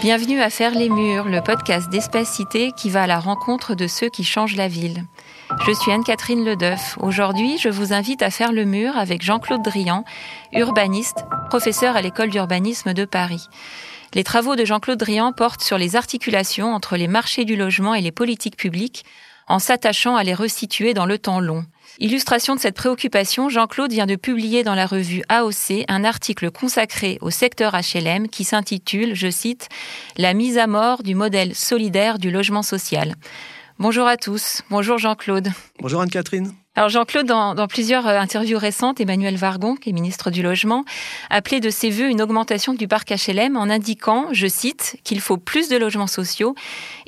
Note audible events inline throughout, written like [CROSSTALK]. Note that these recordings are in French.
Bienvenue à Faire les Murs, le podcast d'Espacité qui va à la rencontre de ceux qui changent la ville. Je suis Anne-Catherine Ledeuf. Aujourd'hui, je vous invite à faire le mur avec Jean-Claude Drian, urbaniste, professeur à l'école d'urbanisme de Paris. Les travaux de Jean-Claude Drian portent sur les articulations entre les marchés du logement et les politiques publiques, en s'attachant à les resituer dans le temps long. Illustration de cette préoccupation, Jean-Claude vient de publier dans la revue AOC un article consacré au secteur HLM qui s'intitule, je cite, La mise à mort du modèle solidaire du logement social. Bonjour à tous. Bonjour Jean-Claude. Bonjour Anne-Catherine. Alors Jean-Claude, dans, plusieurs euh, interviews récentes, Emmanuel Vargon, qui est ministre du Logement, appelait de ses voeux une augmentation du parc HLM en indiquant, je cite, qu'il faut plus de logements sociaux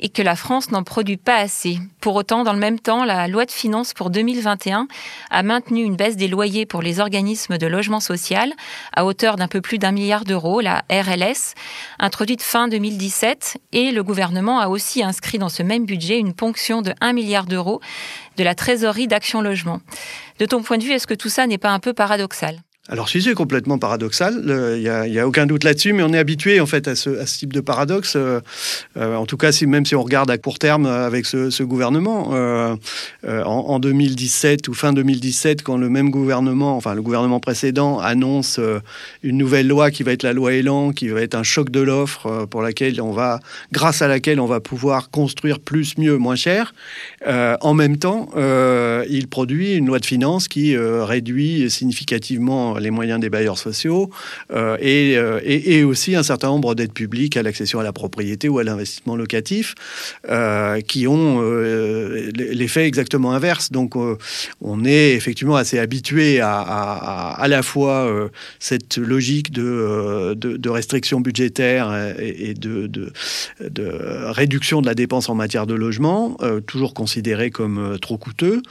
et que la France n'en produit pas assez. Pour autant, dans le même temps, la loi de finances pour 2021 a maintenu une baisse des loyers pour les organismes de logement social à hauteur d'un peu plus d'un milliard d'euros, la RLS, introduite fin 2017, et le gouvernement a aussi inscrit dans ce même budget une ponction de 1 milliard d'euros de la trésorerie d'Action Logement. De ton point de vue, est-ce que tout ça n'est pas un peu paradoxal? Alors si c'est complètement paradoxal, il n'y a, aucun doute là-dessus, mais on est habitué en fait à ce, type de paradoxe. Euh, euh, en tout cas, même si on regarde à court terme avec ce, gouvernement, euh, en, 2017 ou fin 2017, quand le même gouvernement, enfin le gouvernement précédent, annonce une nouvelle loi qui va être la loi Elan, qui va être un choc de l'offre pour laquelle on va, grâce à laquelle on va pouvoir construire plus, mieux, moins cher. en même temps, il produit une loi de finances qui réduit significativement les moyens des bailleurs sociaux euh, euh, et, et, aussi un certain nombre d'aides publiques à l'accession à la propriété ou à l'investissement locatif euh, qui ont l'effet exactement inverse. Donc on est effectivement assez habitué à, à, la fois cette logique de, de, restriction budgétaire et, de, de, réduction de la dépense en matière de logement, toujours considéré comme trop coûteux,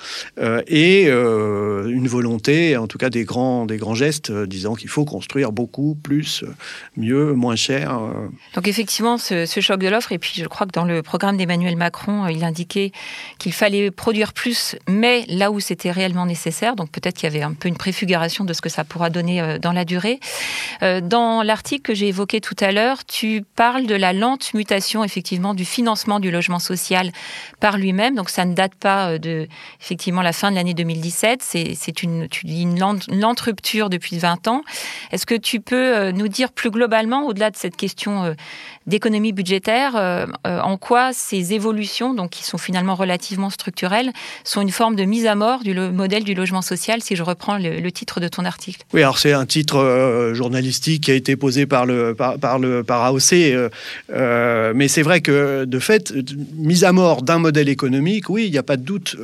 et une volonté, en tout cas des grands, des grands geste euh, disant qu'il faut construire beaucoup plus, euh, mieux, moins cher. Euh. Donc effectivement, ce, choc de l'offre, et puis je crois que dans le programme d'Emmanuel Macron, il indiquait qu'il fallait produire plus, mais là où c'était réellement nécessaire. Donc peut-être qu'il y avait un peu une préfiguration de ce que ça pourra donner dans la durée. Dans l'article que j'ai évoqué tout à l'heure, tu parles de la lente mutation effectivement du financement du logement social par lui-même. Donc ça ne date pas de effectivement la fin de l'année 2017. C'est une, tu dis une lente rupture depuis 20 ans. Est-ce que tu peux euh, nous dire plus globalement, au-delà de cette question euh, d'économie budgétaire, euh, en quoi ces évolutions, donc qui sont finalement relativement structurelles, sont une forme de mise à mort du modèle du logement social, si je reprends le, titre de ton article? Oui, alors c'est un titre journalistique qui a été posé par le par, le par AOC, mais c'est vrai que de fait, mise à mort d'un modèle économique, oui, il n'y a pas de doute,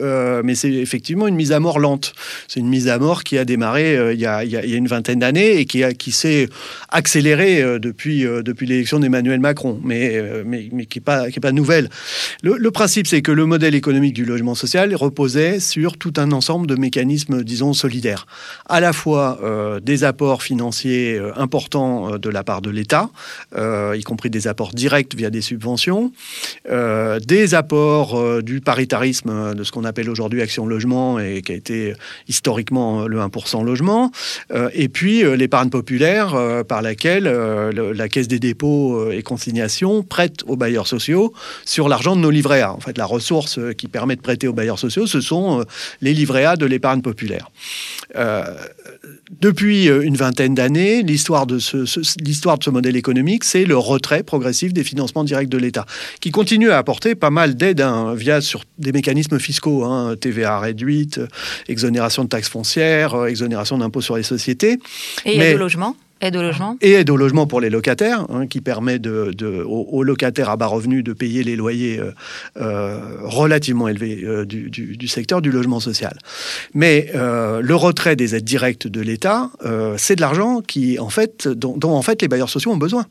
mais c'est effectivement une mise à mort lente. C'est une mise à mort qui a démarré il y a il y a, une vingtaine d'années et qui, qui s'est accéléré euh, depuis, euh, depuis l'élection d'Emmanuel Macron, mais, euh, mais, mais, qui n'est pas, pas nouvelle. Le, principe, c'est que le modèle économique du logement social reposait sur tout un ensemble de mécanismes, disons, solidaires. À la fois des apports financiers importants de la part de l'État, y compris des apports directs via des subventions, des apports du paritarisme de ce qu'on appelle aujourd'hui Action Logement et qui a été historiquement le 1% logement, et puis euh, l'épargne populaire euh, par laquelle la Caisse des dépôts et consignations prête aux bailleurs sociaux sur l'argent de nos livrets A. En fait, la ressource qui permet de prêter aux bailleurs sociaux, ce sont les livrets A de l'épargne populaire. depuis une vingtaine d'années, l'histoire de ce, modèle économique, c'est le retrait progressif des financements directs de l'État, qui continue à apporter pas mal d'aides hein, via des mécanismes fiscaux, hein, TVA réduite, exonération de taxes foncières, exonération d'impôts sur les sociétés. Et il y a du logement Aide au logement Et aide au logement pour les locataires, hein, qui permet de, aux, locataires à bas revenus de payer les loyers euh, euh, relativement élevés euh, du, secteur du logement social. Mais le retrait des aides directes de l'État, c'est de l'argent qui, en fait, dont, en fait les bailleurs sociaux ont besoin.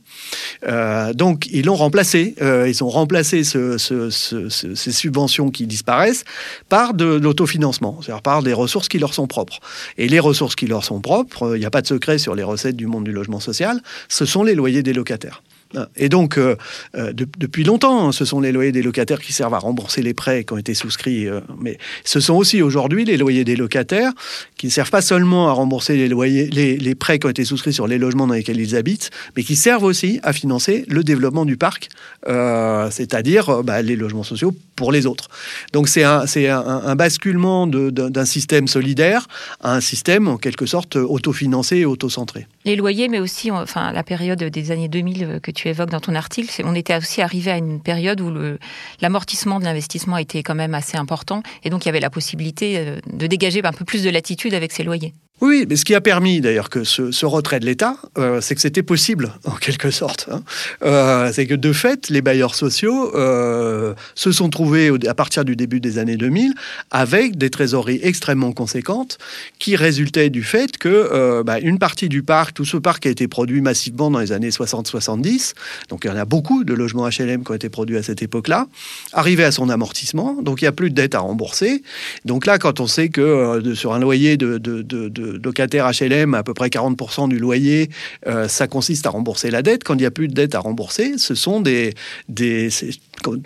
donc ils l'ont remplacé. ils ont remplacé ces subventions qui disparaissent par de l'autofinancement, c'est-à-dire par des ressources qui leur sont propres. Et les ressources qui leur sont propres, il n'y a pas de secret sur les recettes du monde du logement social, ce sont les loyers des locataires. Et donc, depuis longtemps, ce sont les loyers des locataires qui servent à rembourser les prêts qui ont été souscrits, mais ce sont aussi aujourd'hui les loyers des locataires qui ne servent pas seulement à rembourser les, loyers, les, prêts qui ont été souscrits sur les logements dans lesquels ils habitent, mais qui servent aussi à financer le développement du parc, c'est-à-dire bah, les logements sociaux pour les autres. Donc c'est un, basculement d'un système solidaire à un système en quelque sorte autofinancé et autocentré. Les loyers, mais aussi enfin, la période des années 2000 euh, que tu évoques dans ton article, on était aussi arrivé à une période où l'amortissement de l'investissement était quand même assez important et donc il y avait la possibilité euh, de dégager un peu plus de latitude avec ces loyers. Oui, mais ce qui a permis d'ailleurs que ce, retrait de l'État, euh, c'est que c'était possible [LAUGHS] en quelque sorte. Hein. Euh, c'est que de fait, les bailleurs sociaux euh, se sont trouvés à partir du début des années 2000 avec des trésoreries extrêmement conséquentes qui résultaient du fait que bah, une partie du parc, tout ce parc a été produit massivement dans les années 60-70, donc il y en a beaucoup de logements HLM qui ont été produits à cette époque-là, arrivé à son amortissement, donc il n'y a plus de dettes à rembourser. Donc là, quand on sait que sur un loyer de locataire HLM, à peu près 40% du loyer, euh, ça consiste à rembourser la dette. Quand il n'y a plus de dette à rembourser, ce sont des, des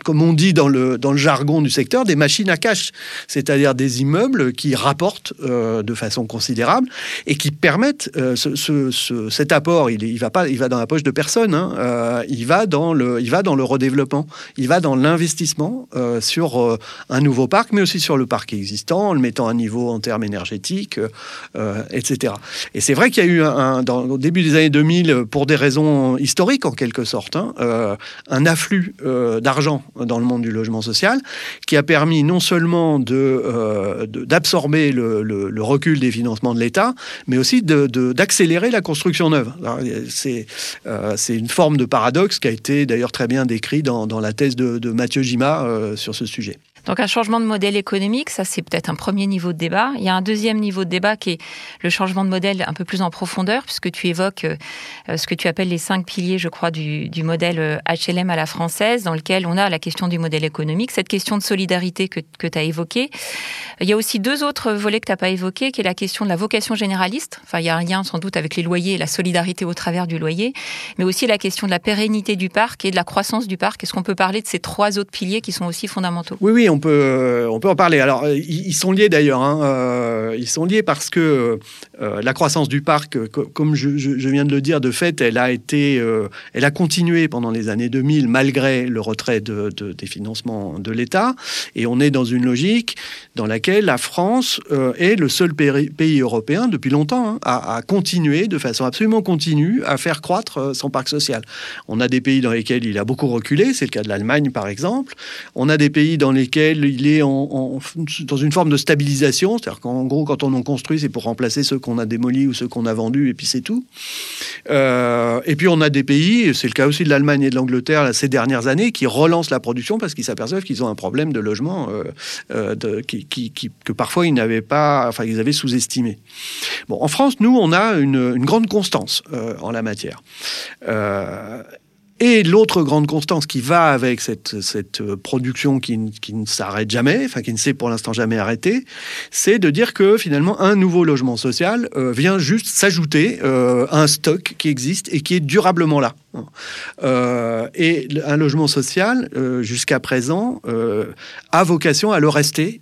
comme on dit dans le, dans le jargon du secteur, des machines à cash, c'est-à-dire des immeubles qui rapportent euh, de façon considérable et qui permettent euh, ce, cet apport. Il, il va pas, il va dans la poche de personne. Hein, il va dans le, il va dans le redéveloppement. Il va dans l'investissement sur un nouveau parc, mais aussi sur le parc existant, en le mettant à niveau en termes énergétiques, euh, etc. Et c'est vrai qu'il y a eu, un, au début des années 2000, pour des raisons historiques en quelque sorte, hein, euh, un afflux euh, d'argent dans le monde du logement social qui a permis non seulement de, d'absorber le, le, recul des financements de l'État, mais aussi d'accélérer de, la construction neuve. C'est, une forme de paradoxe qui a été d'ailleurs très bien décrit dans, la thèse de, de Mathieu Gima sur ce sujet. Donc un changement de modèle économique, ça c'est peut-être un premier niveau de débat. Il y a un deuxième niveau de débat qui est le changement de modèle un peu plus en profondeur, puisque tu évoques euh, ce que tu appelles les cinq piliers, je crois, du, modèle HLM à la française, dans lequel on a la question du modèle économique, cette question de solidarité que, que tu as évoquée. Il y a aussi deux autres volets que tu n'as pas évoqués, qui est la question de la vocation généraliste. Enfin, il y a un lien sans doute avec les loyers et la solidarité au travers du loyer, mais aussi la question de la pérennité du parc et de la croissance du parc. Est-ce qu'on peut parler de ces trois autres piliers qui sont aussi fondamentaux? Oui, oui, on peut, euh, on peut en parler. Alors, euh, ils sont liés d'ailleurs. Hein. Euh, ils sont liés parce que la croissance du parc, comme je, viens de le dire, de fait, elle a été, elle a continué pendant les années 2000 malgré le retrait de, des financements de l'État. Et on est dans une logique dans laquelle la France est le seul pays européen depuis longtemps hein, à, à, continuer de façon absolument continue à faire croître son parc social. On a des pays dans lesquels il a beaucoup reculé, c'est le cas de l'Allemagne par exemple. On a des pays dans lesquels il est en, dans une forme de stabilisation, c'est-à-dire qu'en gros, quand on en construit, c'est pour remplacer ceux qu'on a démolis ou ceux qu'on a vendus, et puis c'est tout. Euh, et puis on a des pays, c'est le cas aussi de l'Allemagne et de l'Angleterre ces dernières années, qui relancent la production parce qu'ils s'aperçoivent qu'ils ont un problème de logement euh, euh, de, qui, que parfois ils n'avaient pas, enfin ils avaient sous-estimé. Bon, en France, nous, on a une, une grande constance en la matière. Et l'autre grande constance qui va avec cette, cette production qui, qui ne s'arrête jamais, enfin qui ne s'est pour l'instant jamais arrêter, c'est de dire que finalement un nouveau logement social euh, vient juste s'ajouter euh, à un stock qui existe et qui est durablement là. Euh, et un logement social, euh, jusqu'à présent, euh, a vocation à le rester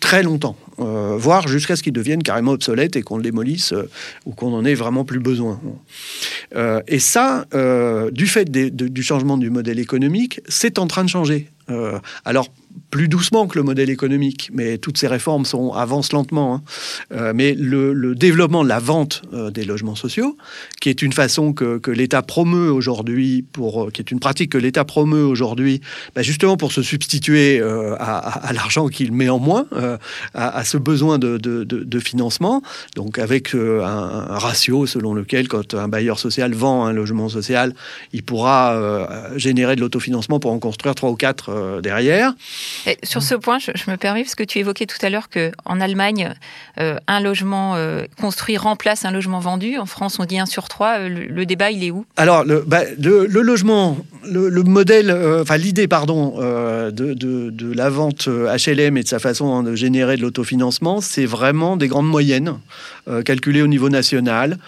très longtemps, voire jusqu'à ce qu'il devienne carrément obsolète et qu'on le démolisse ou qu'on en ait vraiment plus besoin. Et ça, du fait du changement du modèle économique, c'est en train de changer. alors, plus doucement que le modèle économique, mais toutes ces réformes avancent lentement. Hein. Euh, mais le, développement de la vente euh, des logements sociaux, qui est une façon que, l'État promeut aujourd'hui, euh, qui est une pratique que l'État promeut aujourd'hui, bah, justement pour se substituer à, l'argent qu'il met en moins, à, ce besoin de, financement, donc avec un, ratio selon lequel quand un bailleur social vend un logement social, il pourra générer de l'autofinancement pour en construire trois ou quatre derrière. Sur ce point, je, me permets, parce que tu évoquais tout à l'heure qu'en Allemagne, euh, un logement euh, construit remplace un logement vendu. En France, on dit un sur trois. Euh, le, débat, il est où? Alors, le, bah, le, logement, le, modèle, enfin l'idée, pardon, de, de, de, la vente HLM et de sa façon de générer de l'autofinancement, c'est vraiment des grandes moyennes calculées au niveau national,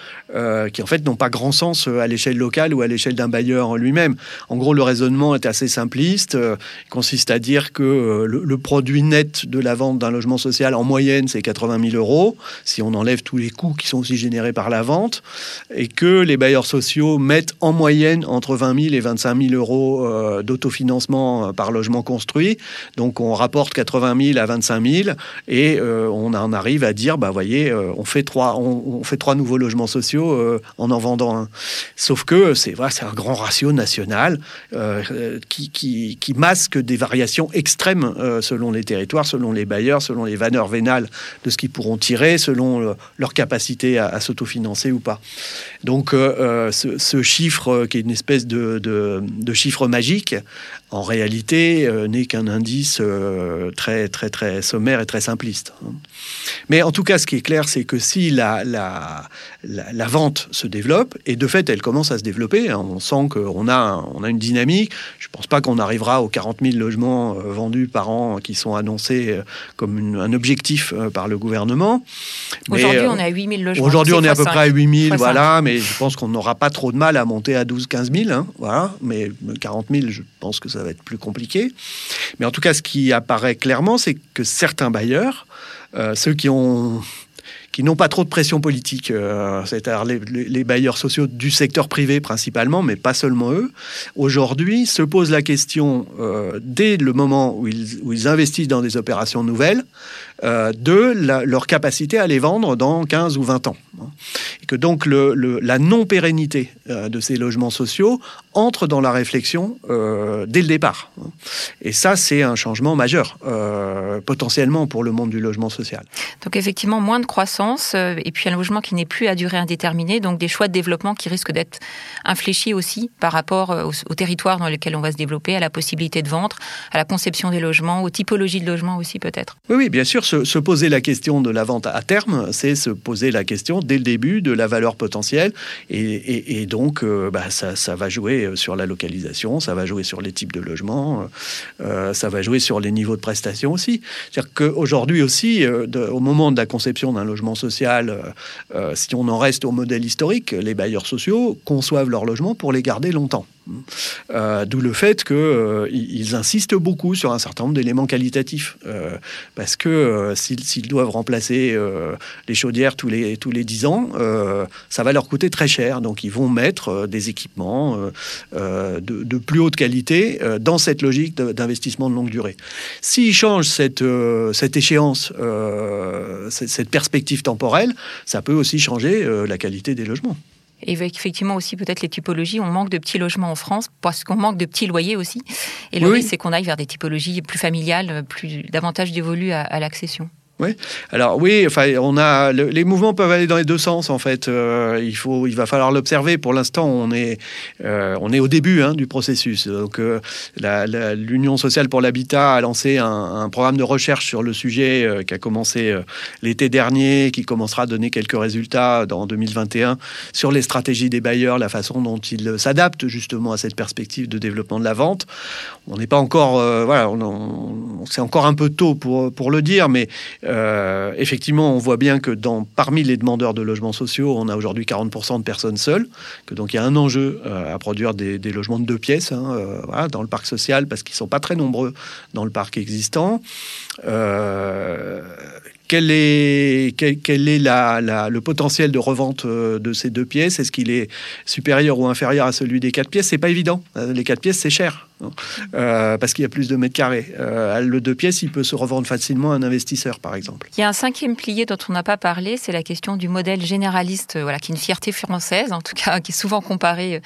qui en fait n'ont pas grand sens à l'échelle locale ou à l'échelle d'un bailleur lui-même. En gros, le raisonnement est assez simpliste. il consiste à dire que le, produit net de la vente d'un logement social en moyenne, c'est 80 000 euros, si on enlève tous les coûts qui sont aussi générés par la vente, et que les bailleurs sociaux mettent en moyenne entre 20 000 et 25 000 euros euh, d'autofinancement euh, par logement construit. Donc on rapporte 80 000 à 25 000 et euh, on en arrive à dire, bah voyez, on fait trois, on, fait trois nouveaux logements sociaux en en vendant un. Sauf que c'est voilà, c'est un grand ratio national qui, qui, qui, masque des variations extrêmes selon les territoires, selon les bailleurs, selon les valeurs vénales de ce qui pourront tirer selon euh, leur capacité à, s'autofinancer ou pas. Donc euh, euh, ce, chiffre, qui est une espèce de, de chiffre magique, en réalité n'est qu'un indice très très très sommaire et très simpliste. Mais en tout cas, ce qui est clair, c'est que si la, la, la, vente se développe, et de fait, elle commence à se développer, hein, on sent qu'on a, on a une dynamique. Je ne pense pas qu'on arrivera aux 40 000 logements vendus par an qui sont annoncés comme un objectif par le gouvernement. Aujourd'hui, on est à 8 000 logements. Aujourd'hui, on est à peu près à 8 000, voilà, mais je pense qu'on n'aura pas trop de mal à monter à 12 000 15 000, voilà, mais 40 000, je pense que ça va être plus compliqué. Mais en tout cas, ce qui apparaît clairement, c'est que certains bailleurs, euh, ceux qui ont qui n'ont pas trop de pression politique, euh, c'est-à-dire les, bailleurs sociaux du secteur privé principalement, mais pas seulement eux, aujourd'hui se posent la question, euh, dès le moment où ils, où ils, investissent dans des opérations nouvelles, euh, de leur capacité à les vendre dans 15 ou 20 ans. Et que donc le, la non-pérennité de ces logements sociaux entre dans la réflexion dès le départ. Et ça, c'est un changement majeur, potentiellement pour le monde du logement social. Donc effectivement, moins de croissance euh, et puis un logement qui n'est plus à durée indéterminée, donc des choix de développement qui risquent d'être infléchis aussi par rapport euh, au, territoire dans lequel on va se développer, à la possibilité de vendre, à la conception des logements, aux typologies de logements aussi peut-être. Oui, oui, bien sûr, se, poser la question de la vente à terme, c'est se poser la question dès le début de la valeur potentielle, et, donc euh, bah, ça, va jouer sur la localisation, ça va jouer sur les types de logements, ça va jouer sur les niveaux de prestations aussi. C'est-à-dire qu'aujourd'hui aussi, au moment de la conception d'un logement social, euh, euh, si on en reste au modèle historique, les bailleurs sociaux conçoivent leur logement pour les garder longtemps. Euh, d'où le fait qu'ils euh, insistent beaucoup sur un certain nombre d'éléments qualitatifs. Euh, parce que s'ils doivent remplacer les chaudières tous les, tous les 10 ans, ça va leur coûter très cher. Donc ils vont mettre des équipements de, plus haute qualité dans cette logique d'investissement de longue durée. S'ils changent cette, cette échéance, cette perspective temporelle, ça peut aussi changer la qualité des logements. Et effectivement aussi peut-être les typologies. On manque de petits logements en France parce qu'on manque de petits loyers aussi. Et le risque, c'est qu'on aille vers des typologies plus familiales, plus davantage dévolues à l'accession. Oui. Alors oui, enfin, on a les mouvements peuvent aller dans les deux sens en fait. Euh, il faut, il va falloir l'observer. Pour l'instant, on est, euh, on est au début hein, du processus. Donc, euh, l'Union sociale pour l'habitat a lancé un, programme de recherche sur le sujet qui a commencé l'été dernier, qui commencera à donner quelques résultats dans 2021 sur les stratégies des bailleurs, la façon dont ils s'adaptent justement à cette perspective de développement de la vente. On n'est pas encore, voilà, on, c'est encore un peu tôt pour pour le dire, mais euh, effectivement, on voit bien que parmi les demandeurs de logements sociaux, on a aujourd'hui 40% de personnes seules, que donc il y a un enjeu euh, à produire des, logements de deux pièces hein, euh, dans le parc social, parce qu'ils ne sont pas très nombreux dans le parc existant. quel est, quel, est le potentiel de revente de ces deux pièces? Est-ce qu'il est supérieur ou inférieur à celui des quatre pièces? C'est pas évident. Les quatre pièces, c'est cher. Euh, parce qu'il y a plus de mètres carrés. Euh, le deux pièces, il peut se revendre facilement à un investisseur, par exemple. Il y a un cinquième pilier dont on n'a pas parlé, c'est la question du modèle généraliste, voilà, qui est une fierté française, en tout cas, qui est souvent comparé euh,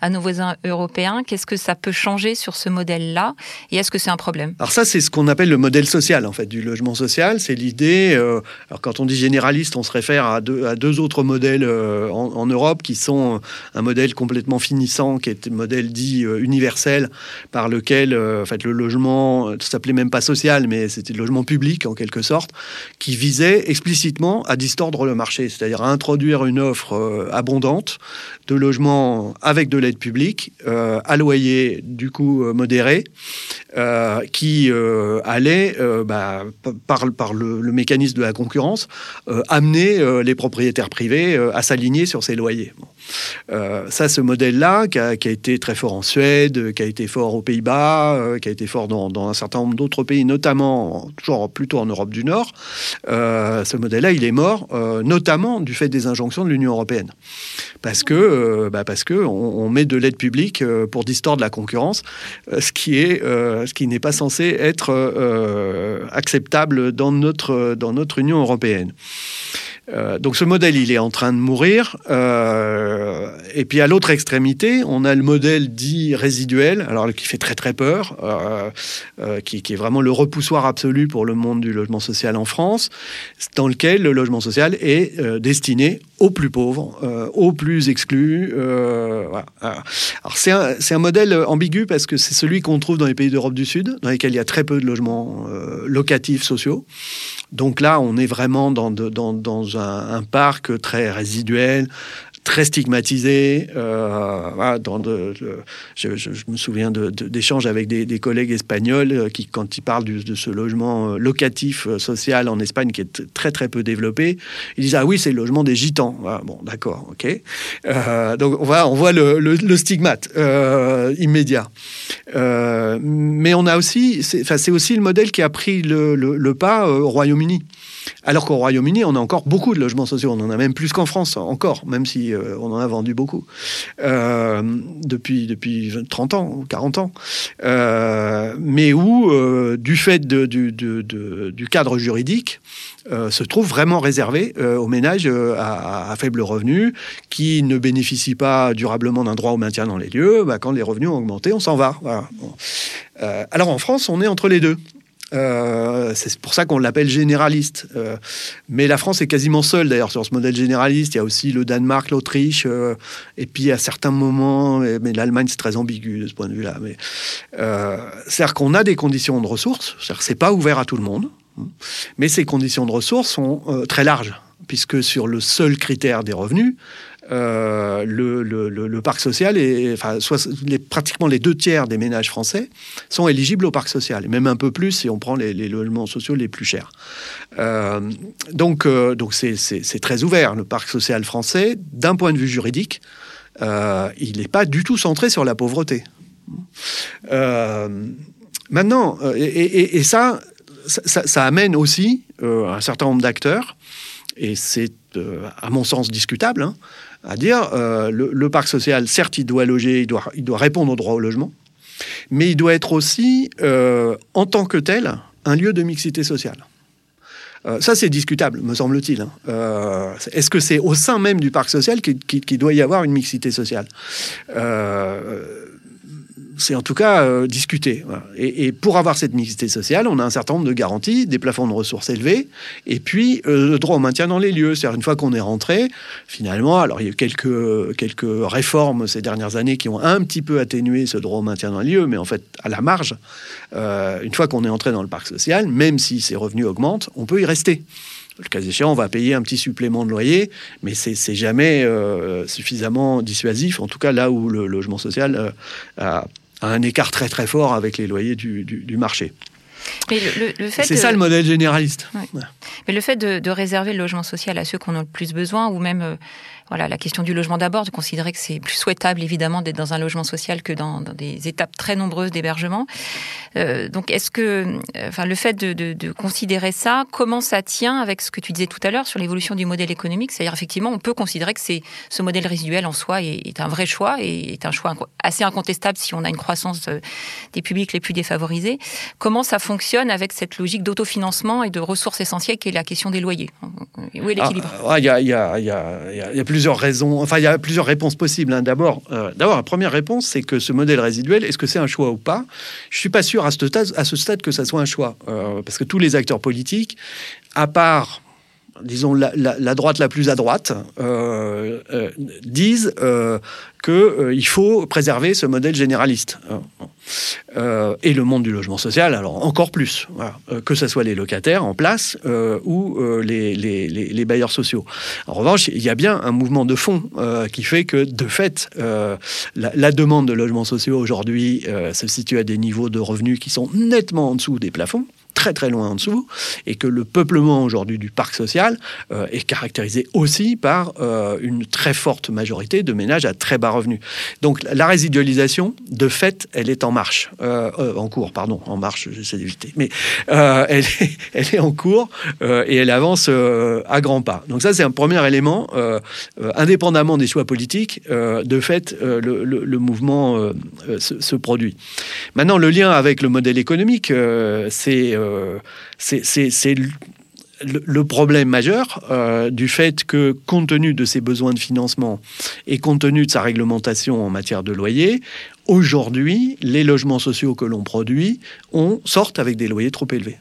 à nos voisins européens. Qu'est-ce que ça peut changer sur ce modèle-là? Et est-ce que c'est un problème? Alors ça, c'est ce qu'on appelle le modèle social, en fait, du logement social. C'est l'idée. alors quand on dit généraliste, on se réfère à deux, à deux autres modèles en, Europe qui sont un modèle complètement finissant, qui est un modèle dit universel par lequel, en fait, le logement, s'appelait même pas social, mais c'était le logement public en quelque sorte, qui visait explicitement à distordre le marché, c'est-à-dire à introduire une offre abondante de logements avec de l'aide publique, à loyer du coup modéré, qui allait, bah, par, le, mécanisme de la concurrence, amener les propriétaires privés à s'aligner sur ces loyers. Euh, ça, ce modèle-là, qui a, été très fort en Suède, qui a été fort aux Pays-Bas, euh, qui a été fort dans, un certain nombre d'autres pays, notamment toujours plutôt en Europe du Nord, euh, ce modèle-là, il est mort, notamment du fait des injonctions de l'Union européenne, parce que bah parce que on, met de l'aide publique pour distordre la concurrence, ce qui est ce qui n'est pas censé être acceptable dans notre dans notre Union européenne. Euh, donc ce modèle, il est en train de mourir. Euh, et puis à l'autre extrémité, on a le modèle dit résiduel, alors qui fait très très peur, euh, qui, qui, est vraiment le repoussoir absolu pour le monde du logement social en France, dans lequel le logement social est destiné aux plus pauvres, aux plus exclus. Alors c'est un, un, modèle ambigu parce que c'est celui qu'on trouve dans les pays d'Europe du Sud, dans lesquels il y a très peu de logements locatifs sociaux. Donc là, on est vraiment dans, dans, dans un, parc très résiduel, très stigmatisé. Euh, je, me souviens d'échanges avec des, collègues espagnols euh, qui, quand ils parlent de ce logement euh, locatif social en Espagne qui est très très peu développé, ils disent ah oui c'est le logement des gitans. Ah, bon d'accord ok. donc on voit le, stigmate immédiat. mais on a aussi c'est aussi le modèle qui a pris le pas au Royaume-Uni. Alors qu'au Royaume-Uni, on a encore beaucoup de logements sociaux. On en a même plus qu'en France, encore, même si euh, on en a vendu beaucoup euh, depuis, depuis 30 ans ou 40 ans. Euh, mais où, du fait du, cadre juridique, se trouve vraiment réservé aux ménages à, faible revenu qui ne bénéficient pas durablement d'un droit au maintien dans les lieux. Bah, quand les revenus ont augmenté, on s'en va. alors en France, on est entre les deux. Euh, c'est pour ça qu'on l'appelle généraliste. Euh, mais la France est quasiment seule d'ailleurs sur ce modèle généraliste. Il y a aussi le Danemark, l'Autriche, euh, et puis à certains moments, mais, l'Allemagne c'est très ambigu de ce point de vue-là. Mais c'est-à-dire qu'on a des conditions de ressources. C'est-à-dire c'est pas ouvert à tout le monde, mais ces conditions de ressources sont très larges puisque sur le seul critère des revenus, euh, le, parc social, est, enfin, les, pratiquement les deux tiers des ménages français sont éligibles au parc social, et même un peu plus si on prend les, logements sociaux les plus chers. Euh, donc, euh, donc c'est, très ouvert, le parc social français, d'un point de vue juridique, il n'est pas du tout centré sur la pauvreté. maintenant, et, ça, ça, amène aussi un certain nombre d'acteurs, et c'est à mon sens discutable, hein, à dire euh, le, parc social, certes, il doit loger, il doit, répondre au droit au logement, mais il doit être aussi, euh, en tant que tel, un lieu de mixité sociale. Euh, ça, c'est discutable, me semble-t-il. Hein. Est-ce que c'est au sein même du parc social qu'il doit y avoir une mixité sociale? C'est en tout cas euh, discuté. Et, pour avoir cette mixité sociale, on a un certain nombre de garanties, des plafonds de ressources élevés, et puis euh, le droit au maintien dans les lieux. C'est-à-dire une fois qu'on est rentré, finalement, alors il y a eu quelques, quelques réformes ces dernières années qui ont un petit peu atténué ce droit au maintien dans les lieux, mais en fait, à la marge, euh, une fois qu'on est entré dans le parc social, même si ses revenus augmentent, on peut y rester. Le cas échéant, on va payer un petit supplément de loyer, mais c'est jamais suffisamment dissuasif, en tout cas là où le logement social a un écart très très fort avec les loyers du, du, marché. C'est ça le modèle généraliste. Mais le fait de, de, réserver le logement social à ceux qui en ont le plus besoin, ou même euh, voilà, la question du logement d'abord, de considérer que c'est plus souhaitable évidemment d'être dans un logement social que dans, des étapes très nombreuses d'hébergement. Euh, donc est-ce que, euh, enfin, le fait de, considérer ça, comment ça tient avec ce que tu disais tout à l'heure sur l'évolution du modèle économique? C'est-à-dire effectivement, on peut considérer que c'est ce modèle résiduel en soi est, un vrai choix et est un choix assez incontestable si on a une croissance euh, des publics les plus défavorisés. Comment ça fonctionne avec cette logique d'autofinancement et de ressources essentielles qui est la question des loyers? Où est l'équilibre? Il y, a, y, a, y, a, plusieurs plusieurs raisons, enfin il y a plusieurs réponses possibles. Hein. D'abord, euh, d'abord la première réponse, c'est que ce modèle résiduel, est-ce que c'est un choix ou pas? Je suis pas sûr à ce stade, à ce que ça soit un choix, euh, parce que tous les acteurs politiques, à part disons, la, droite la plus à droite, euh, euh, disent euh, qu'il faut préserver ce modèle généraliste. et le monde du logement social, alors encore plus, que ce soit les locataires en place ou les, bailleurs sociaux. En revanche, il y a bien un mouvement de fond qui fait que, de fait, la, la, demande de logements sociaux aujourd'hui se situe à des niveaux de revenus qui sont nettement en dessous des plafonds très très loin en dessous, et que le peuplement aujourd'hui du parc social euh, est caractérisé aussi par euh, une très forte majorité de ménages à très bas revenus. Donc la résidualisation, de fait, elle est en marche, euh, en cours, pardon, en marche, j'essaie d'éviter, mais [LAUGHS] elle est, en cours et elle avance à grands pas. Donc ça, c'est un premier élément, indépendamment des choix politiques, de fait, le, mouvement se, produit. Maintenant, le lien avec le modèle économique, c'est c'est le, problème majeur euh, du fait que, compte tenu de ses besoins de financement et compte tenu de sa réglementation en matière de loyer, aujourd'hui, les logements sociaux que l'on produit sortent avec des loyers trop élevés.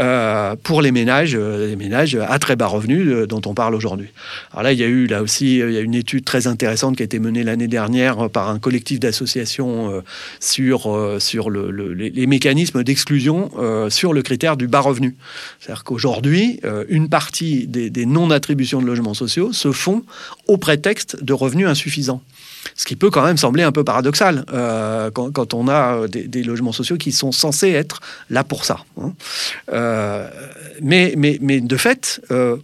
Euh, pour les ménages, euh, les ménages à très bas revenus euh, dont on parle aujourd'hui. Alors là, il y a eu là aussi il y a une étude très intéressante qui a été menée l'année dernière par un collectif d'associations sur sur le, les mécanismes d'exclusion sur le critère du bas revenu. C'est-à-dire qu'aujourd'hui, une partie des, des non-attributions de logements sociaux se font au prétexte de revenus insuffisants. Ce qui peut quand même sembler un peu paradoxal euh, quand, on a euh, des, logements sociaux qui sont censés être là pour ça. Hein. Euh, mais, mais, mais, de fait,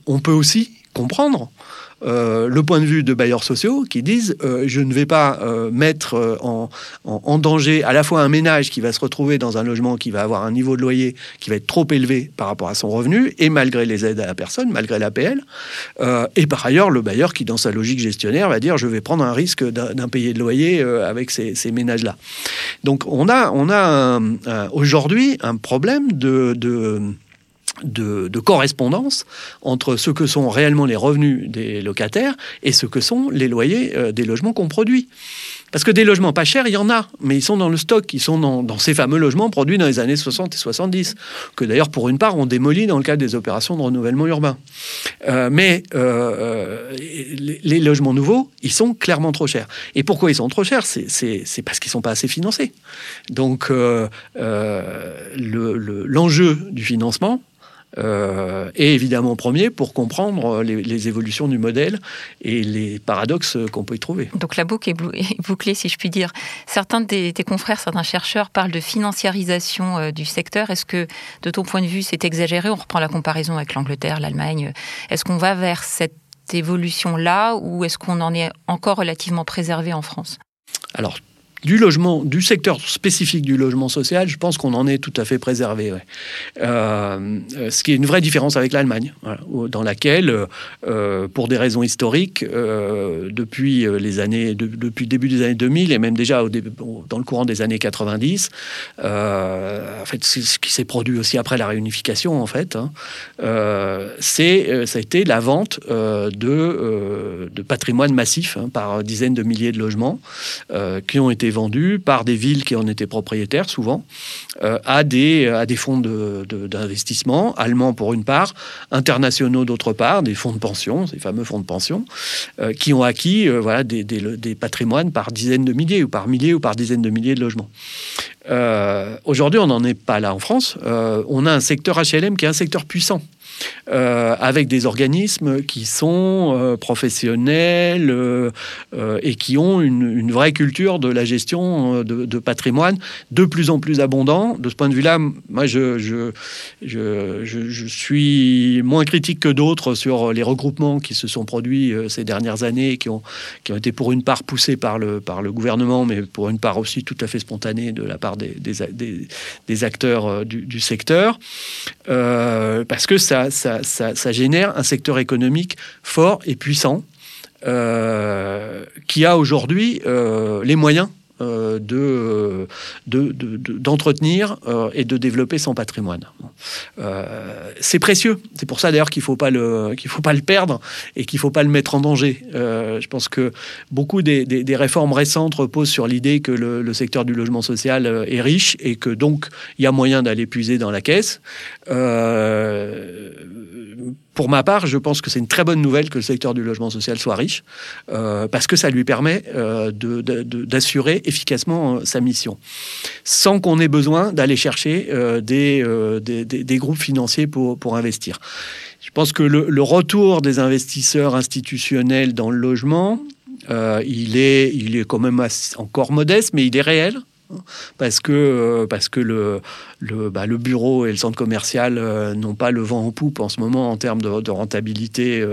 on peut aussi comprendre euh, le point de vue de bailleurs sociaux qui disent euh, je ne vais pas euh, mettre en, en, danger à la fois un ménage qui va se retrouver dans un logement qui va avoir un niveau de loyer qui va être trop élevé par rapport à son revenu et malgré les aides à la personne, malgré l'APL, et par ailleurs le bailleur qui dans sa logique gestionnaire va dire je vais prendre un risque d'un de loyer avec ces, ménages-là. Donc on a, on a aujourd'hui un problème de de, correspondance entre ce que sont réellement les revenus des locataires et ce que sont les loyers euh, des logements qu'on produit. Parce que des logements pas chers, il y en a, mais ils sont dans le stock, ils sont dans, ces fameux logements produits dans les années 60 et 70, que d'ailleurs pour une part on démolit dans le cadre des opérations de renouvellement urbain. Euh, mais euh, les, logements nouveaux, ils sont clairement trop chers. Et pourquoi ils sont trop chers? C'est parce qu'ils sont pas assez financés. Donc l'enjeu du financement, euh, et évidemment premier pour comprendre les, évolutions du modèle et les paradoxes qu'on peut y trouver. Donc la boucle est bouclée, si je puis dire. Certains de tes, confrères, certains chercheurs parlent de financiarisation euh, du secteur. Est-ce que, de ton point de vue, c'est exagéré? On reprend la comparaison avec l'Angleterre, l'Allemagne. Est-ce qu'on va vers cette évolution-là ou est-ce qu'on en est encore relativement préservé en France? Alors, du logement, du secteur spécifique du logement social, je pense qu'on en est tout à fait préservé. Euh, euh, ce qui est une vraie différence avec l'Allemagne, dans laquelle, euh, pour des raisons historiques, depuis les années, depuis le début des années 2000 et même déjà dans le courant des années 90, en fait, ce qui s'est produit aussi après la réunification, en fait, hein, c'est ça a été la vente de, de patrimoine massif hein, par dizaines de milliers de logements qui ont été vendus par des villes qui en étaient propriétaires souvent euh, à, des, à des fonds d'investissement, allemands pour une part, internationaux d'autre part, des fonds de pension, ces fameux fonds de pension, euh, qui ont acquis euh, voilà, des, des, patrimoines par dizaines de milliers ou par milliers ou par dizaines de milliers de logements. Aujourd'hui, on n'en est pas là en France. on a un secteur HLM qui est un secteur puissant. Euh, avec des organismes qui sont euh, professionnels euh, et qui ont une, vraie culture de la gestion de, patrimoine de plus en plus abondant. De ce point de vue-là, moi, je, je, je, je, suis moins critique que d'autres sur les regroupements qui se sont produits ces dernières années, qui ont, qui ont été pour une part poussés par le, par le gouvernement, mais pour une part aussi tout à fait spontanée de la part des, des, acteurs du, du secteur, parce que ça, ça, génère un secteur économique fort et puissant euh, qui a aujourd'hui euh, les moyens euh, de, d'entretenir et de développer son patrimoine. c'est précieux. C'est pour ça d'ailleurs qu'il ne faut, pas le, faut pas le perdre et qu'il ne faut pas le mettre en danger. je pense que beaucoup des, réformes récentes reposent sur l'idée que le, secteur du logement social est riche et que donc il y a moyen d'aller puiser dans la caisse pour ma part, je pense que c'est une très bonne nouvelle que le secteur du logement social soit riche, parce que ça lui permet d'assurer efficacement sa mission, sans qu'on ait besoin d'aller chercher des, des, groupes financiers pour, pour investir. Je pense que le, retour des investisseurs institutionnels dans le logement, euh, il, est, il est quand même encore modeste, mais il est réel. Parce que, euh, parce que le, bah, le, bureau et le centre commercial euh, n'ont pas le vent en poupe en ce moment en termes de, rentabilité,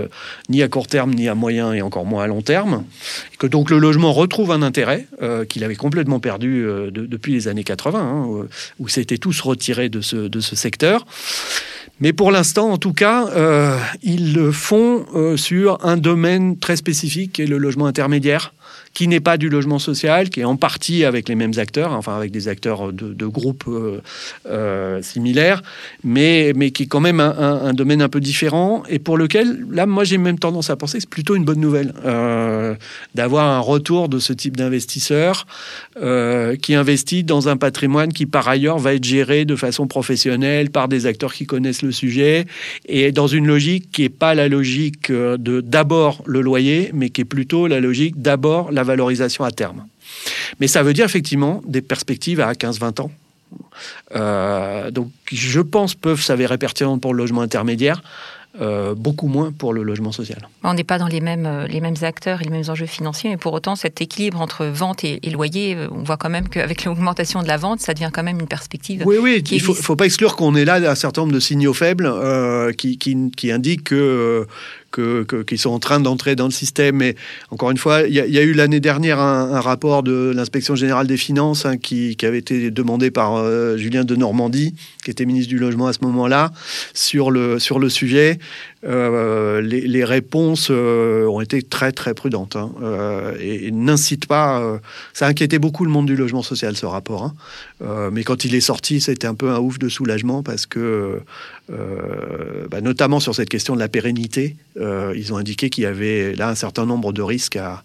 ni à court terme, ni à moyen et encore moins à long terme. Et que donc le logement retrouve un intérêt qu'il avait complètement perdu depuis les années 80, hein, où s'étaient tous retirés de ce, de ce secteur. Mais pour l'instant, en tout cas, euh, ils le font euh, sur un domaine très spécifique, qui est le logement intermédiaire qui n'est pas du logement social, qui est en partie avec les mêmes acteurs, enfin avec des acteurs de, groupes euh, euh, similaires, mais, mais qui est quand même un, domaine un peu différent et pour lequel, là, moi j'ai même tendance à penser que c'est plutôt une bonne nouvelle euh, d'avoir un retour de ce type d'investisseur qui investit dans un patrimoine qui par ailleurs va être géré de façon professionnelle par des acteurs qui connaissent le sujet et dans une logique qui n'est pas la logique de d'abord le loyer, mais qui est plutôt la logique d'abord la valorisation à terme. Mais ça veut dire effectivement des perspectives à 15-20 ans. Euh, donc je pense peuvent s'avérer pertinentes pour le logement intermédiaire. Euh, beaucoup moins pour le logement social. On n'est pas dans les mêmes, euh, les mêmes acteurs et les mêmes enjeux financiers, mais pour autant, cet équilibre entre vente et, loyer, on voit quand même qu'avec [LAUGHS] l'augmentation de la vente, ça devient quand même une perspective. Oui, oui, il ne faut, faut, pas exclure qu'on est là un certain nombre de signaux faibles qui, qui, qui, indiquent que, qui sont en train d'entrer dans le système. Mais encore une fois, il y, a eu l'année dernière un, rapport de l'inspection générale des finances hein, qui, avait été demandé par euh, Julien de Normandie, qui était ministre du Logement à ce moment-là, sur le sujet. Euh, les, réponses euh, ont été très très prudentes hein, et, n'incitent pas. ça a inquiété beaucoup le monde du logement social ce rapport. Hein. mais quand il est sorti, c'était un peu un ouf de soulagement parce que, bah, notamment sur cette question de la pérennité, euh, ils ont indiqué qu'il y avait là un certain nombre de risques à,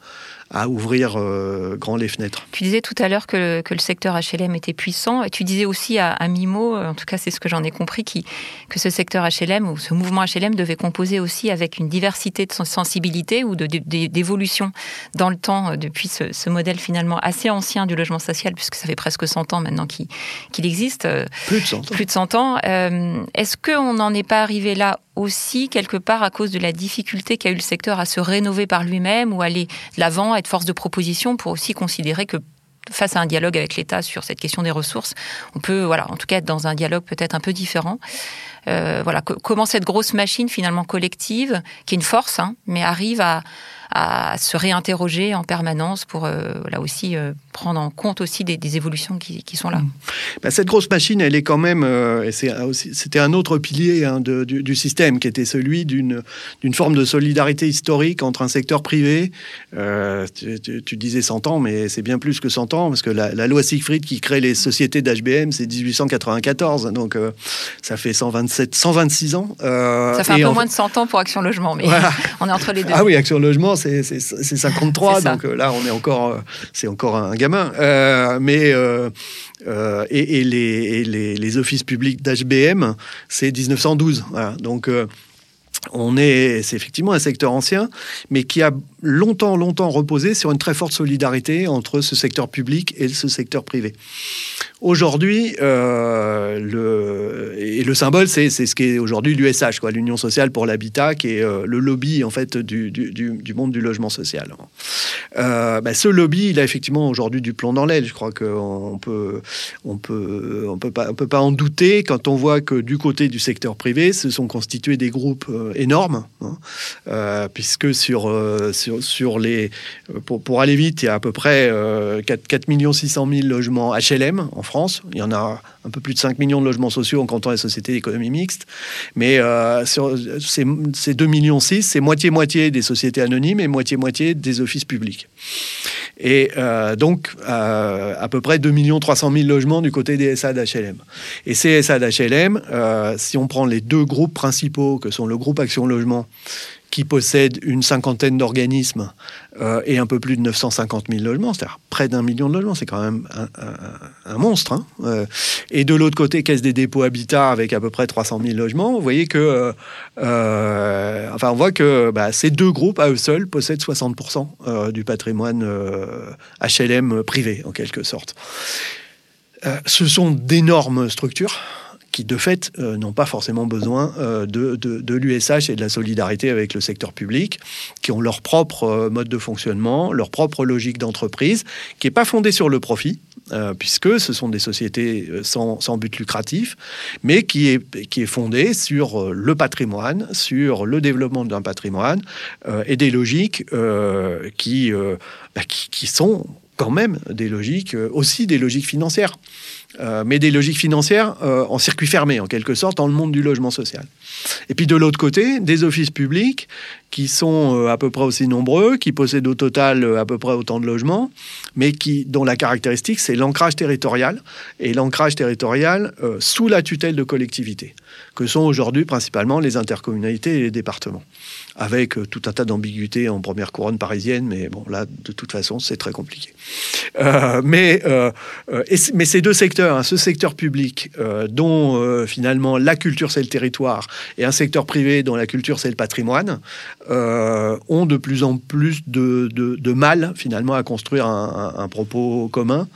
à ouvrir euh, grand les fenêtres. Tu disais tout à l'heure que, que, le secteur HLM était puissant, et tu disais aussi à, à Mimo, en tout cas c'est ce que j'en ai compris, qui, que ce secteur HLM ou ce mouvement HLM devait composer aussi avec une diversité de sensibilité ou d'évolution dans le temps euh, depuis ce, ce, modèle finalement assez ancien du logement social, puisque ça fait presque 100 ans maintenant qu'il existe. Plus de 100 ans. Plus de 100 ans. Euh, Est-ce qu'on n'en est pas arrivé là aussi quelque part à cause de la difficulté qu'a eu le secteur à se rénover par lui-même ou aller de l'avant, être force de proposition pour aussi considérer que face à un dialogue avec l'État sur cette question des ressources, on peut, en tout cas être dans un dialogue peut-être un peu différent. Euh, voilà, comment cette grosse machine finalement collective, qui est une force, hein, mais arrive à, à se réinterroger en permanence pour euh, là aussi euh, prendre en compte aussi des, évolutions qui, sont là. Bah, cette grosse machine, elle est quand même, euh, c'était un autre pilier hein, du, système qui était celui d'une forme de solidarité historique entre un secteur privé. Tu, disais 100 ans, mais c'est bien plus que 100 ans parce que la, loi Siegfried qui crée les sociétés d'HBM, c'est 1894, donc ça fait 127, 126 ans. ça fait un peu moins de 100 ans pour Action Logement, mais [LAUGHS] on est entre les deux. Ah oui, Action Logement, c'est 53, donc euh, là on est encore, euh, c'est encore un gamin. Euh, mais et, les, les, offices publics d'HBM, c'est 1912. Donc on est, c'est effectivement un secteur ancien, mais qui a longtemps, longtemps reposé sur une très forte solidarité entre ce secteur public et ce secteur privé. Aujourd'hui, euh, le, et le symbole, c'est ce qu'est aujourd'hui l'USH, l'Union sociale pour l'habitat, qui est euh, le lobby en fait du, monde du logement social. Euh, bah, ce lobby, il a effectivement aujourd'hui du plomb dans l'aile. Je crois qu'on peut, on peut, on peut pas, on peut pas en douter quand on voit que du côté du secteur privé, se sont constitués des groupes énormes, hein, puisque sur, sur, sur les, pour, pour, aller vite, il y a à peu près 4, 4 600 000 logements HLM en France. Il y en a un peu plus de 5 millions de logements sociaux en comptant les sociétés d'économie mixte. Mais euh, sur ces, 2,6 millions, c'est moitié-moitié des sociétés anonymes et moitié-moitié des offices publics. Et euh, donc, euh, à peu près 2 300 000 logements du côté des SA d'HLM. Et ces SA d'HLM, si on prend les deux groupes principaux, que sont le groupe Action Logement, qui possède une cinquantaine d'organismes euh, et un peu plus de 950 000 logements, c'est-à-dire près d'un million de logements, c'est quand même un, monstre. Hein. Euh, et de l'autre côté, Caisse des dépôts Habitat avec à peu près 300 000 logements, vous voyez que, enfin, on voit que bah, ces deux groupes à eux seuls possèdent 60% du patrimoine HLM privé, en quelque sorte. ce sont d'énormes structures qui de fait euh, n'ont pas forcément besoin euh, de, de, l'USH et de la solidarité avec le secteur public, qui ont leur propre euh, mode de fonctionnement, leur propre logique d'entreprise, qui n'est pas fondée sur le profit, puisque ce sont des sociétés sans, but lucratif, mais qui est, qui est fondée sur le patrimoine, sur le développement d'un patrimoine et des logiques qui, bah, qui, qui sont quand même des logiques, aussi des logiques financières. Euh, mais des logiques financières euh, en circuit fermé, en quelque sorte, dans le monde du logement social. Et puis de l'autre côté, des offices publics qui sont euh, à peu près aussi nombreux, qui possèdent au total à peu près autant de logements, mais qui, dont la caractéristique, c'est l'ancrage territorial, et l'ancrage territorial sous la tutelle de collectivités, que sont aujourd'hui principalement les intercommunalités et les départements avec euh, tout un tas d'ambiguïtés en première couronne parisienne, mais bon, là, de toute façon, c'est très compliqué. Euh, mais, euh, mais ces deux secteurs, hein, ce secteur public, dont finalement la culture c'est le territoire, et un secteur privé dont la culture c'est le patrimoine, ont de plus en plus de, de, mal finalement à construire un, un propos commun,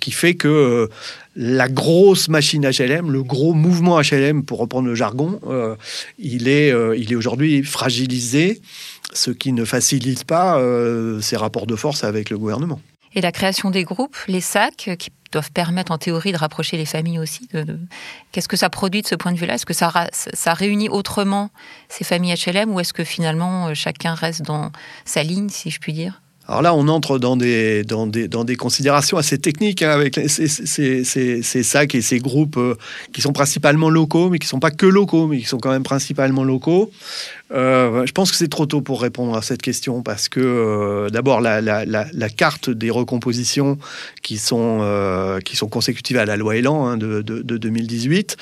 qui fait que la grosse machine HLM, le gros mouvement HLM, pour reprendre le jargon, euh, il est, euh, est aujourd'hui fragilisé, ce qui ne facilite pas euh, ses rapports de force avec le gouvernement. Et la création des groupes, les sacs, qui doivent permettre en théorie de rapprocher les familles aussi. Qu'est-ce que ça produit de ce point de vue-là? Est-ce que ça, ça réunit autrement ces familles HLM ou est-ce que finalement chacun reste dans sa ligne, si je puis dire? Alors là, on entre dans des, dans des, dans des considérations assez techniques hein, avec ces, sacs et ces groupes euh, qui sont principalement locaux, mais qui ne sont pas que locaux, mais qui sont quand même principalement locaux. Euh, je pense que c'est trop tôt pour répondre à cette question parce que euh, d'abord la, carte des recompositions qui sont, euh, qui sont consécutives à la loi Elan hein, de, 2018,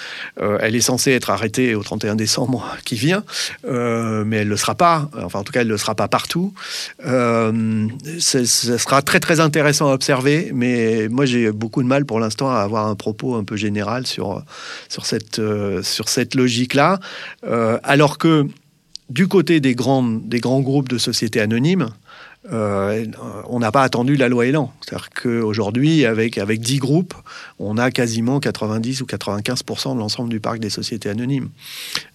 elle est censée être arrêtée au 31 décembre qui vient, mais elle ne le sera pas. Enfin, en tout cas, elle ne le sera pas partout. ce sera très très intéressant à observer, mais moi j'ai beaucoup de mal pour l'instant à avoir un propos un peu général sur, sur cette, sur cette logique-là, alors que du côté des, grands groupes de sociétés anonymes, euh, on n'a pas attendu la loi Elan. C'est-à-dire qu'aujourd'hui, avec, avec 10 groupes, on a quasiment 90 ou 95% de l'ensemble du parc des sociétés anonymes.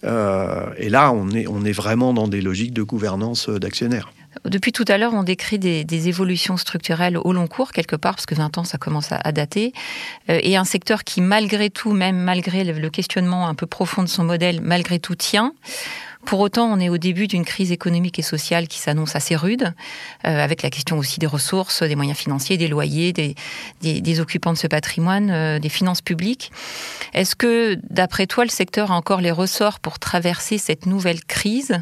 Euh, et là, on est, on est vraiment dans des logiques de gouvernance euh, d'actionnaires. Depuis tout à l'heure, on décrit des, évolutions structurelles au long cours, quelque part, parce que 20 ans, ça commence à, dater, et un secteur qui, malgré tout, même malgré le questionnement un peu profond de son modèle, malgré tout tient. Pour autant, on est au début d'une crise économique et sociale qui s'annonce assez rude, euh, avec la question aussi des ressources, des moyens financiers, des loyers, des, occupants de ce patrimoine, euh, des finances publiques. Est-ce que, d'après toi, le secteur a encore les ressorts pour traverser cette nouvelle crise?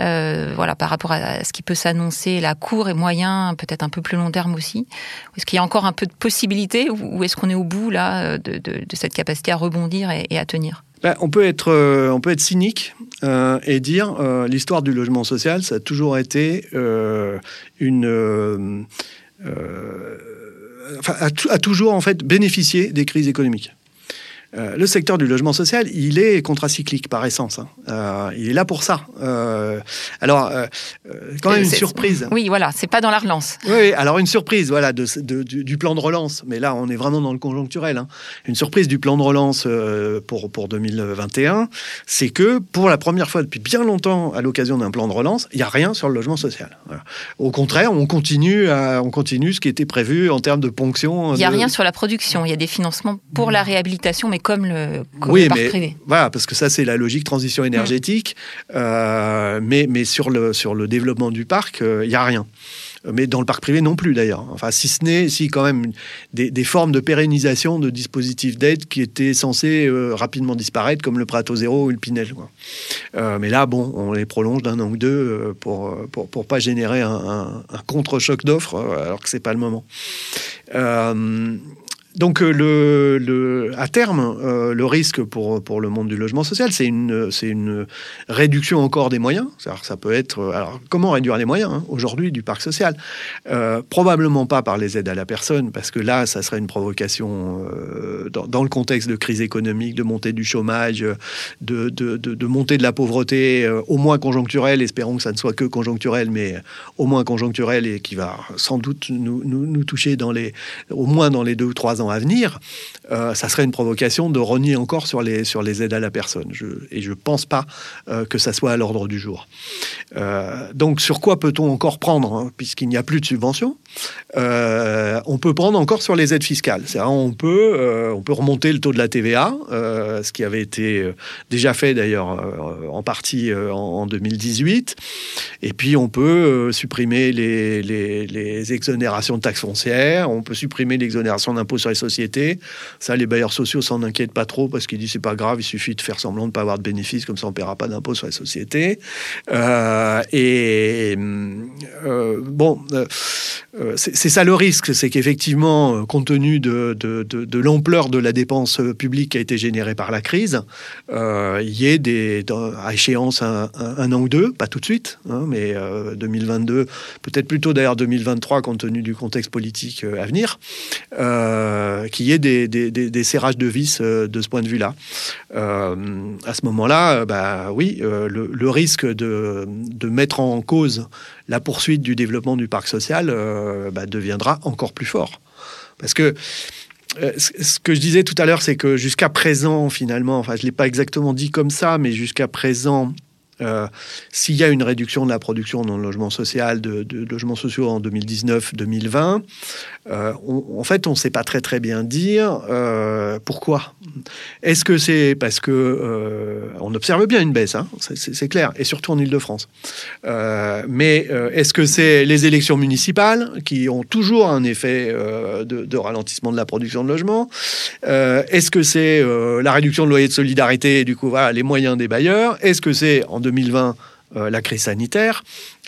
Euh, voilà, par rapport à ce qui peut s'annoncer là court et moyen, peut-être un peu plus long terme aussi. Est-ce qu'il y a encore un peu de possibilités ou est-ce qu'on est au bout là de, cette capacité à rebondir et à tenir? Ben, on, peut être, euh, on peut être cynique euh, et dire euh, l'histoire du logement social, a toujours été une. Enfin, a, toujours en fait bénéficié des crises économiques. Euh, le secteur du logement social, il est contracyclique par essence. Hein. Euh, il est là pour ça. Euh, alors, quand même une surprise. Oui, voilà, c'est pas dans la relance. Oui, alors une surprise, voilà, de, du, plan de relance. Mais là, on est vraiment dans le conjoncturel. Hein. Une surprise du plan de relance pour pour 2021, c'est que pour la première fois depuis bien longtemps, à l'occasion d'un plan de relance, il y a rien sur le logement social. Au contraire, on continue, à, on continue ce qui était prévu en termes de ponction. Il n'y a rien sur la production. Il y a des financements pour la réhabilitation, mais comme le, oui, parc privé. Voilà, parce que ça, c'est la logique transition énergétique. Mm. Euh, mais, mais sur, le, sur le développement du parc, il euh, n'y a rien mais dans le parc privé non plus d'ailleurs. Enfin, si ce n'est si quand même des, des, formes de pérennisation de dispositifs d'aide qui étaient censés euh, rapidement disparaître, comme le Prato Zéro ou le Pinel. Euh, mais là, bon, on les prolonge d'un an ou deux pour, pour, pour pas générer un, un, un contre-choc d'offres, alors que c'est pas le moment. Donc le, le, à terme, le risque pour, le monde du logement social, c'est une, réduction encore des moyens. Ça peut être. Alors, comment réduire les moyens hein, aujourd'hui du parc social? Probablement pas par les aides à la personne, parce que là, ça serait une provocation dans, le contexte de crise économique, de montée du chômage, de, de, montée de la pauvreté, au moins conjoncturelle. Espérons que ça ne soit que conjoncturel, mais au moins conjoncturel et qui va sans doute nous, toucher au moins dans les deux ou trois ans à venir, euh, ça serait une provocation de renier encore sur les, sur les aides à la personne. Et je ne pense pas euh, que ça soit à l'ordre du jour. Euh, donc sur quoi peut-on encore prendre, hein, puisqu'il n'y a plus de subventions On peut prendre encore sur les aides fiscales. On peut, on peut remonter le taux de la TVA, ce qui avait été déjà fait d'ailleurs en partie en, 2018. Et puis on peut supprimer les, les, les exonérations de taxes foncières, on peut supprimer l'exonération d'impôt sur les sociétés. Ça, les bailleurs sociaux s'en inquiètent pas trop parce qu'ils disent c'est pas grave, il suffit de faire semblant de pas avoir de bénéfices, comme ça on paiera pas d'impôt sur les sociétés. Euh, et euh, bon, euh, c'est ça le risque, c'est qu'effectivement, compte tenu de, l'ampleur de la dépense publique qui a été générée par la crise, il y ait des, à échéance un, an ou deux, pas tout de suite, hein, mais 2022, peut-être plutôt d'ailleurs 2023 compte tenu du contexte politique à venir, qu'il y ait des, serrages de vis de ce point de vue-là. à ce moment-là, bah oui, le, risque de, de mettre en cause la poursuite du développement du parc social euh, bah, deviendra encore plus fort. Parce que euh, ce que je disais tout à l'heure, c'est que jusqu'à présent, finalement, enfin, je ne l'ai pas exactement dit comme ça, mais jusqu'à présent, euh, s'il y a une réduction de la production dans le logement social, de, logements sociaux en 2019-2020, euh, en fait, on ne sait pas très très bien dire euh, pourquoi. Est-ce que c'est parce que on observe bien une baisse, hein, c'est clair, et surtout en Ile-de-France. mais est-ce que c'est les élections municipales qui ont toujours un effet de, de, ralentissement de la production de logements? Est-ce que c'est la réduction de loyer de solidarité et du coup les moyens des bailleurs? Est-ce que c'est en 2020 euh, la crise sanitaire,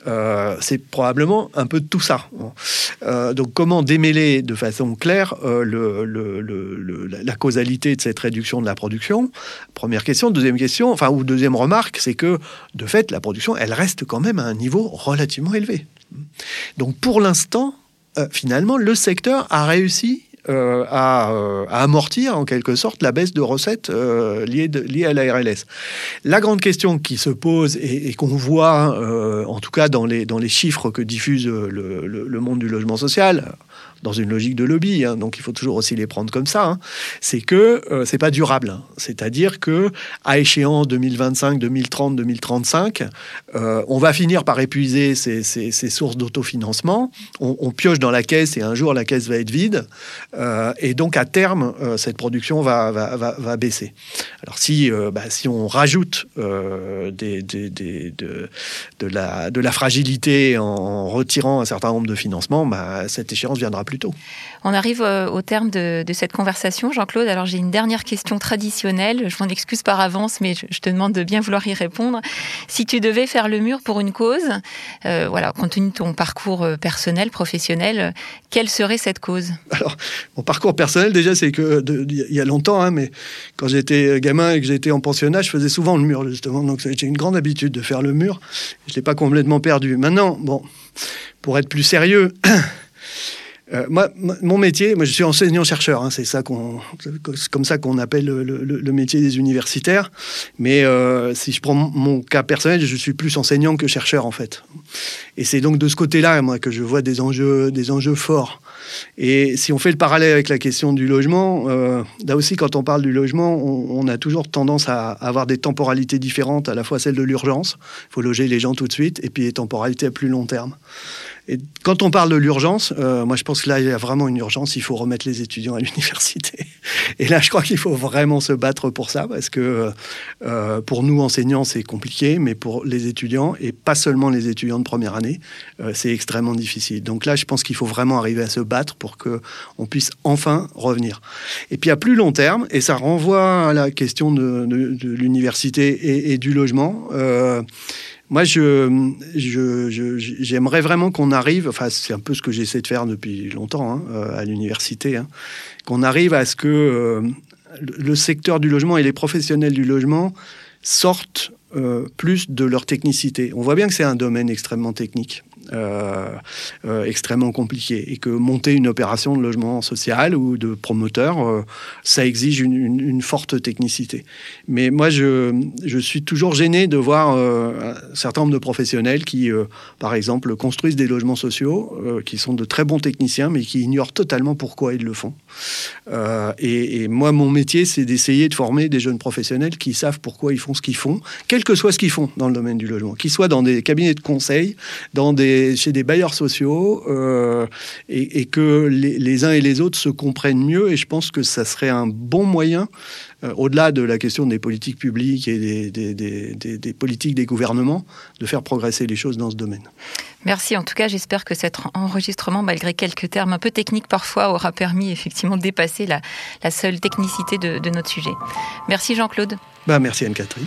euh, c'est probablement un peu tout ça. Euh, donc comment démêler de façon claire le, la causalité de cette réduction de la production? Première question. Deuxième question, enfin ou deuxième remarque, c'est que de fait la production, elle reste quand même à un niveau relativement élevé. Donc pour l'instant, finalement, le secteur a réussi euh, à, amortir en quelque sorte la baisse de recettes euh, liées, à la RLS. La grande question qui se pose et, qu'on voit, euh, en tout cas dans les chiffres que diffuse le monde du logement social, dans une logique de lobby, hein, donc il faut toujours aussi les prendre comme ça, hein, c'est que euh, c'est pas durable. Hein. C'est-à-dire que à échéance 2025, 2030, 2035, on va finir par épuiser ces, ces, sources d'autofinancement. On, pioche dans la caisse et un jour la caisse va être vide, euh, et donc à terme euh, cette production va, baisser. Alors si euh, bah, si on rajoute de la fragilité en retirant un certain nombre de financements, bah, cette échéance viendra plus on arrive euh, au terme de, cette conversation, Jean-Claude. Alors j'ai une dernière question traditionnelle. Je m'en excuse par avance, mais je, te demande de bien vouloir y répondre. Si tu devais faire le mur pour une cause, euh, voilà, compte tenu de ton parcours euh, personnel, professionnel, quelle serait cette cause? Alors, mon parcours personnel, déjà, c'est que il y a longtemps, hein, mais quand j'étais gamin et que j'étais en pensionnat, je faisais souvent le mur justement. Donc j'ai une grande habitude de faire le mur. Je l'ai pas complètement perdu. Maintenant, bon, pour être plus sérieux. [CLEARS THROAT] Euh, moi, mon métier, moi je suis enseignant-chercheur, hein, c'est comme ça qu'on appelle le, métier des universitaires. Mais euh, si je prends mon cas personnel, je suis plus enseignant que chercheur en fait. Et c'est donc de ce côté-là, moi, que je vois des enjeux, des enjeux forts. Et si on fait le parallèle avec la question du logement, euh, là aussi, quand on parle du logement, on, a toujours tendance à avoir des temporalités différentes, à la fois celle de l'urgence, il faut loger les gens tout de suite, et puis les temporalités à plus long terme. Et quand on parle de l'urgence, euh, moi je pense que là il y a vraiment une urgence, il faut remettre les étudiants à l'université. [LAUGHS] Et là je crois qu'il faut vraiment se battre pour ça, parce que euh, pour nous enseignants c'est compliqué, mais pour les étudiants, et pas seulement les étudiants de première année, euh, c'est extrêmement difficile. Donc là je pense qu'il faut vraiment arriver à se battre pour qu'on puisse enfin revenir. Et puis à plus long terme, et ça renvoie à la question de, l'université et, du logement, moi, je, j'aimerais vraiment qu'on arrive, enfin, c'est un peu ce que j'essaie de faire depuis longtemps hein, euh, à l'université, hein, qu'on arrive à ce que euh, le secteur du logement et les professionnels du logement sortent euh, plus de leur technicité. On voit bien que c'est un domaine extrêmement technique. Euh, euh, extrêmement compliqué et que monter une opération de logement social ou de promoteur, euh, ça exige une, forte technicité. Mais moi, je, suis toujours gêné de voir un certain nombre de professionnels qui, par exemple, construisent des logements sociaux, qui sont de très bons techniciens, mais qui ignorent totalement pourquoi ils le font. Et, et, moi, mon métier, c'est d'essayer de former des jeunes professionnels qui savent pourquoi ils font ce qu'ils font, quel que soit ce qu'ils font dans le domaine du logement, qu'ils soient dans des cabinets de conseil, dans des chez des bailleurs sociaux euh, et, que les, uns et les autres se comprennent mieux. Et je pense que ça serait un bon moyen, euh, au-delà de la question des politiques publiques et des, des, politiques des gouvernements, de faire progresser les choses dans ce domaine. Merci. En tout cas, j'espère que cet enregistrement, malgré quelques termes un peu techniques parfois, aura permis effectivement de dépasser la, seule technicité de, notre sujet. Merci Jean-Claude. Bah, merci Anne-Catherine.